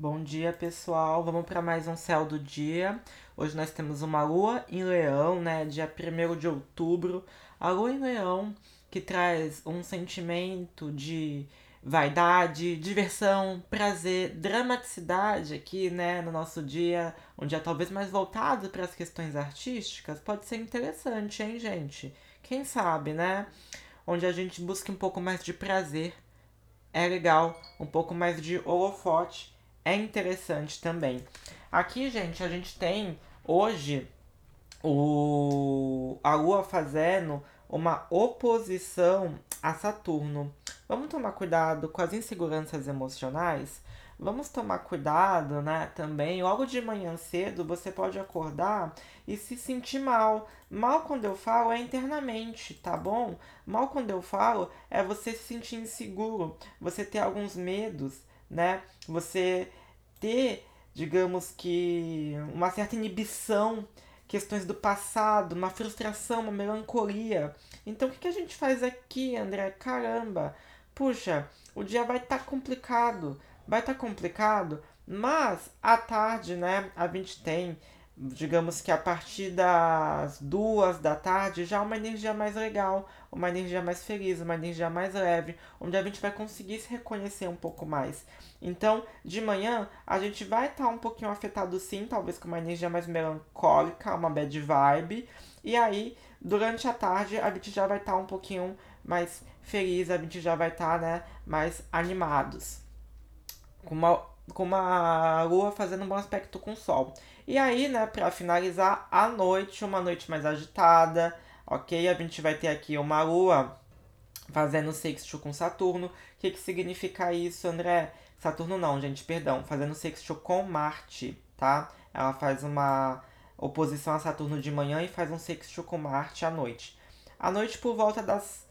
Bom dia, pessoal. Vamos para mais um céu do dia. Hoje nós temos uma lua em Leão, né? Dia 1 de outubro. A lua em Leão que traz um sentimento de vaidade, diversão, prazer, dramaticidade aqui, né, no nosso dia, um dia talvez mais voltado para as questões artísticas, pode ser interessante, hein, gente? Quem sabe, né? Onde a gente busca um pouco mais de prazer, é legal, um pouco mais de holofote é interessante também. Aqui, gente, a gente tem hoje o a Lua fazendo uma oposição a Saturno. Vamos tomar cuidado com as inseguranças emocionais? Vamos tomar cuidado, né? Também, logo de manhã cedo, você pode acordar e se sentir mal. Mal quando eu falo é internamente, tá bom? Mal quando eu falo é você se sentir inseguro, você ter alguns medos, né? Você ter, digamos que, uma certa inibição, questões do passado, uma frustração, uma melancolia. Então o que, a gente faz aqui, André? Caramba, puxa, o dia vai estar tá complicado, vai estar tá complicado, mas à tarde, né, a gente tem digamos que a partir das duas da tarde já uma energia mais legal, uma energia mais feliz, uma energia mais leve, onde a gente vai conseguir se reconhecer um pouco mais. Então, de manhã, a gente vai estar tá um pouquinho afetado sim, talvez com uma energia mais melancólica, uma bad vibe, e aí, durante a tarde, a gente já vai estar tá um pouquinho mais feliz, a gente já vai estar, tá, né, mais animados. Com uma, com uma lua fazendo um bom aspecto com o sol. E aí, né, para finalizar, a noite, uma noite mais agitada, ok? A gente vai ter aqui uma lua fazendo sexto com Saturno. O que, que significa isso, André? Saturno não, gente, perdão. Fazendo sexto com Marte, tá? Ela faz uma oposição a Saturno de manhã e faz um sexto com Marte à noite. À noite por volta das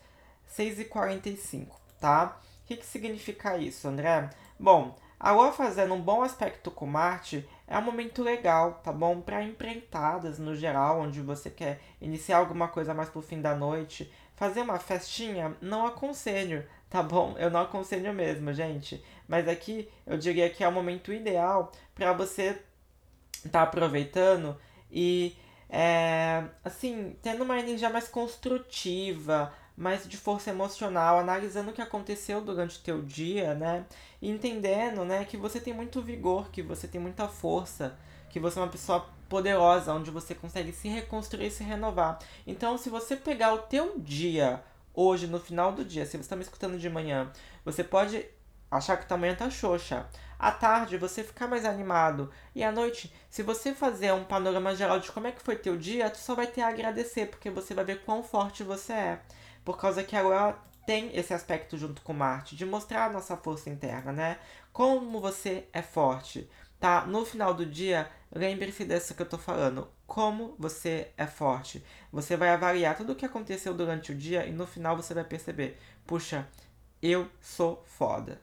6h45, tá? O que, que significa isso, André? Bom, a Lua fazendo um bom aspecto com Marte é um momento legal, tá bom? Para empreitadas no geral, onde você quer iniciar alguma coisa mais pro fim da noite, fazer uma festinha, não aconselho, tá bom? Eu não aconselho mesmo, gente. Mas aqui eu diria que é o momento ideal para você tá aproveitando e é, assim, tendo uma energia mais construtiva, mais de força emocional, analisando o que aconteceu durante o teu dia, né? E entendendo, né, que você tem muito vigor, que você tem muita força, que você é uma pessoa poderosa, onde você consegue se reconstruir e se renovar. Então, se você pegar o teu dia hoje, no final do dia, se você está me escutando de manhã, você pode achar que tua manhã tá xoxa. À tarde, você ficar mais animado. E à noite, se você fazer um panorama geral de como é que foi teu dia, tu só vai ter a agradecer, porque você vai ver quão forte você é por causa que ela tem esse aspecto junto com Marte, de mostrar a nossa força interna, né? Como você é forte, tá? No final do dia, lembre-se dessa que eu tô falando. Como você é forte. Você vai avaliar tudo o que aconteceu durante o dia e no final você vai perceber: puxa, eu sou foda.